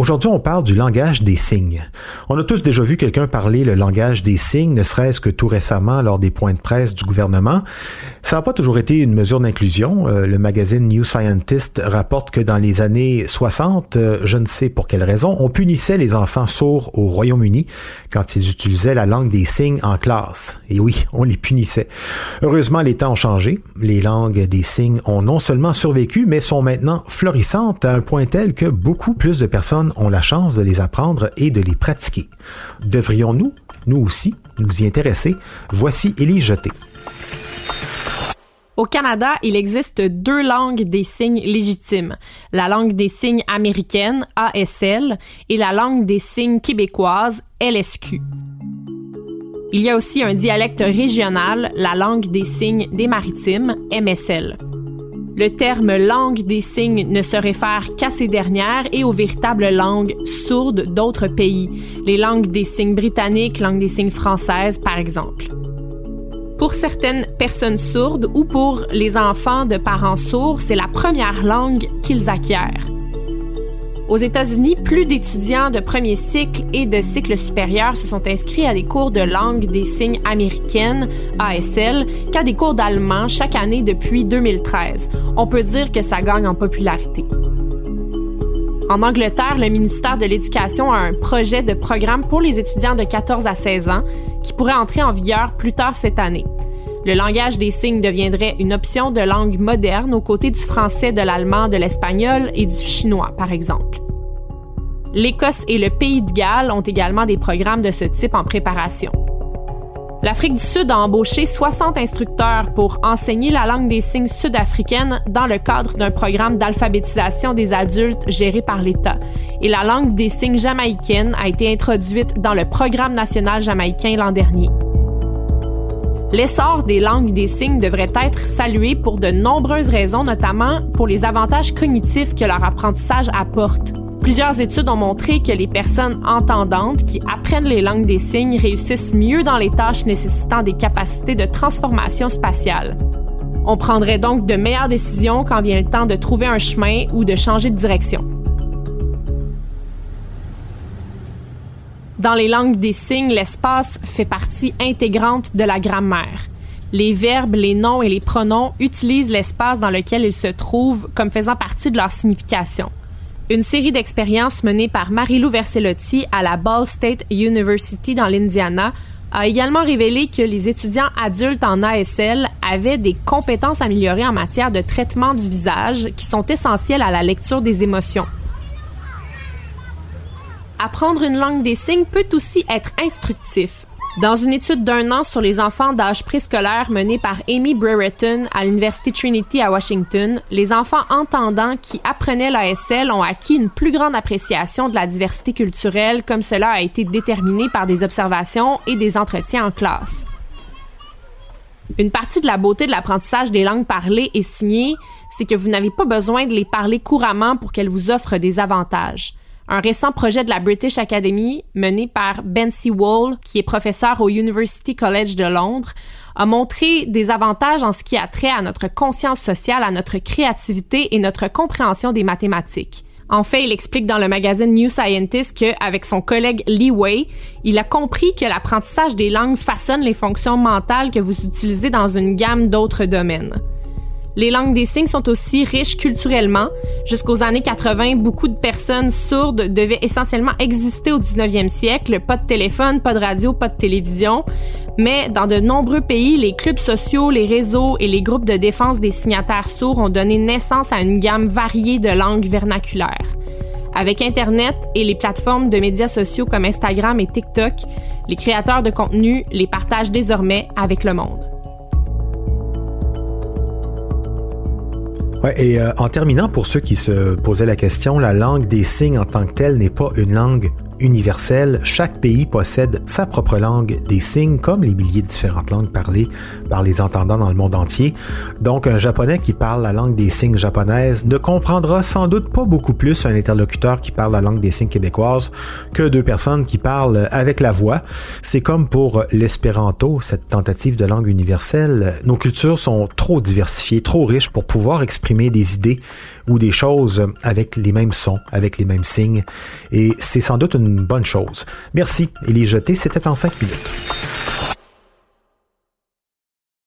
Aujourd'hui, on parle du langage des signes. On a tous déjà vu quelqu'un parler le langage des signes, ne serait-ce que tout récemment lors des points de presse du gouvernement. Ça n'a pas toujours été une mesure d'inclusion. Euh, le magazine New Scientist rapporte que dans les années 60, euh, je ne sais pour quelle raison, on punissait les enfants sourds au Royaume-Uni quand ils utilisaient la langue des signes en classe. Et oui, on les punissait. Heureusement, les temps ont changé. Les langues des signes ont non seulement survécu, mais sont maintenant florissantes à un point tel que beaucoup plus de personnes ont la chance de les apprendre et de les pratiquer. Devrions-nous, nous aussi, nous y intéresser? Voici Élie Jeté. Au Canada, il existe deux langues des signes légitimes. La langue des signes américaine, ASL, et la langue des signes québécoise, LSQ. Il y a aussi un dialecte régional, la langue des signes des maritimes, MSL. Le terme langue des signes ne se réfère qu'à ces dernières et aux véritables langues sourdes d'autres pays, les langues des signes britanniques, langue des signes françaises par exemple. Pour certaines personnes sourdes ou pour les enfants de parents sourds, c'est la première langue qu'ils acquièrent. Aux États-Unis, plus d'étudiants de premier cycle et de cycle supérieur se sont inscrits à des cours de langue des signes américaines, ASL, qu'à des cours d'allemand chaque année depuis 2013. On peut dire que ça gagne en popularité. En Angleterre, le ministère de l'Éducation a un projet de programme pour les étudiants de 14 à 16 ans qui pourrait entrer en vigueur plus tard cette année. Le langage des signes deviendrait une option de langue moderne aux côtés du français, de l'allemand, de l'espagnol et du chinois, par exemple. L'Écosse et le Pays de Galles ont également des programmes de ce type en préparation. L'Afrique du Sud a embauché 60 instructeurs pour enseigner la langue des signes sud-africaine dans le cadre d'un programme d'alphabétisation des adultes géré par l'État. Et la langue des signes jamaïcaine a été introduite dans le programme national jamaïcain l'an dernier. L'essor des langues des signes devrait être salué pour de nombreuses raisons, notamment pour les avantages cognitifs que leur apprentissage apporte. Plusieurs études ont montré que les personnes entendantes qui apprennent les langues des signes réussissent mieux dans les tâches nécessitant des capacités de transformation spatiale. On prendrait donc de meilleures décisions quand vient le temps de trouver un chemin ou de changer de direction. Dans les langues des signes, l'espace fait partie intégrante de la grammaire. Les verbes, les noms et les pronoms utilisent l'espace dans lequel ils se trouvent comme faisant partie de leur signification. Une série d'expériences menées par Marilou Versellotti à la Ball State University dans l'Indiana a également révélé que les étudiants adultes en ASL avaient des compétences améliorées en matière de traitement du visage qui sont essentielles à la lecture des émotions. Apprendre une langue des signes peut aussi être instructif. Dans une étude d'un an sur les enfants d'âge préscolaire menée par Amy Brereton à l'Université Trinity à Washington, les enfants entendants qui apprenaient l'ASL ont acquis une plus grande appréciation de la diversité culturelle comme cela a été déterminé par des observations et des entretiens en classe. Une partie de la beauté de l'apprentissage des langues parlées et signées, c'est que vous n'avez pas besoin de les parler couramment pour qu'elles vous offrent des avantages. Un récent projet de la British Academy, mené par Ben Wall, qui est professeur au University College de Londres, a montré des avantages en ce qui a trait à notre conscience sociale, à notre créativité et notre compréhension des mathématiques. En fait, il explique dans le magazine New Scientist qu'avec son collègue Lee Wei, il a compris que l'apprentissage des langues façonne les fonctions mentales que vous utilisez dans une gamme d'autres domaines. Les langues des signes sont aussi riches culturellement. Jusqu'aux années 80, beaucoup de personnes sourdes devaient essentiellement exister au 19e siècle. Pas de téléphone, pas de radio, pas de télévision. Mais dans de nombreux pays, les clubs sociaux, les réseaux et les groupes de défense des signataires sourds ont donné naissance à une gamme variée de langues vernaculaires. Avec Internet et les plateformes de médias sociaux comme Instagram et TikTok, les créateurs de contenu les partagent désormais avec le monde. Ouais, et euh, en terminant, pour ceux qui se posaient la question, la langue des signes en tant que telle n'est pas une langue universelle. Chaque pays possède sa propre langue des signes, comme les milliers de différentes langues parlées par les entendants dans le monde entier. Donc, un japonais qui parle la langue des signes japonaise ne comprendra sans doute pas beaucoup plus un interlocuteur qui parle la langue des signes québécoise que deux personnes qui parlent avec la voix. C'est comme pour l'espéranto, cette tentative de langue universelle. Nos cultures sont trop diversifiées, trop riches pour pouvoir exprimer des idées ou des choses avec les mêmes sons, avec les mêmes signes. Et c'est sans doute une bonne chose. Merci. Et les jeter, c'était en cinq minutes.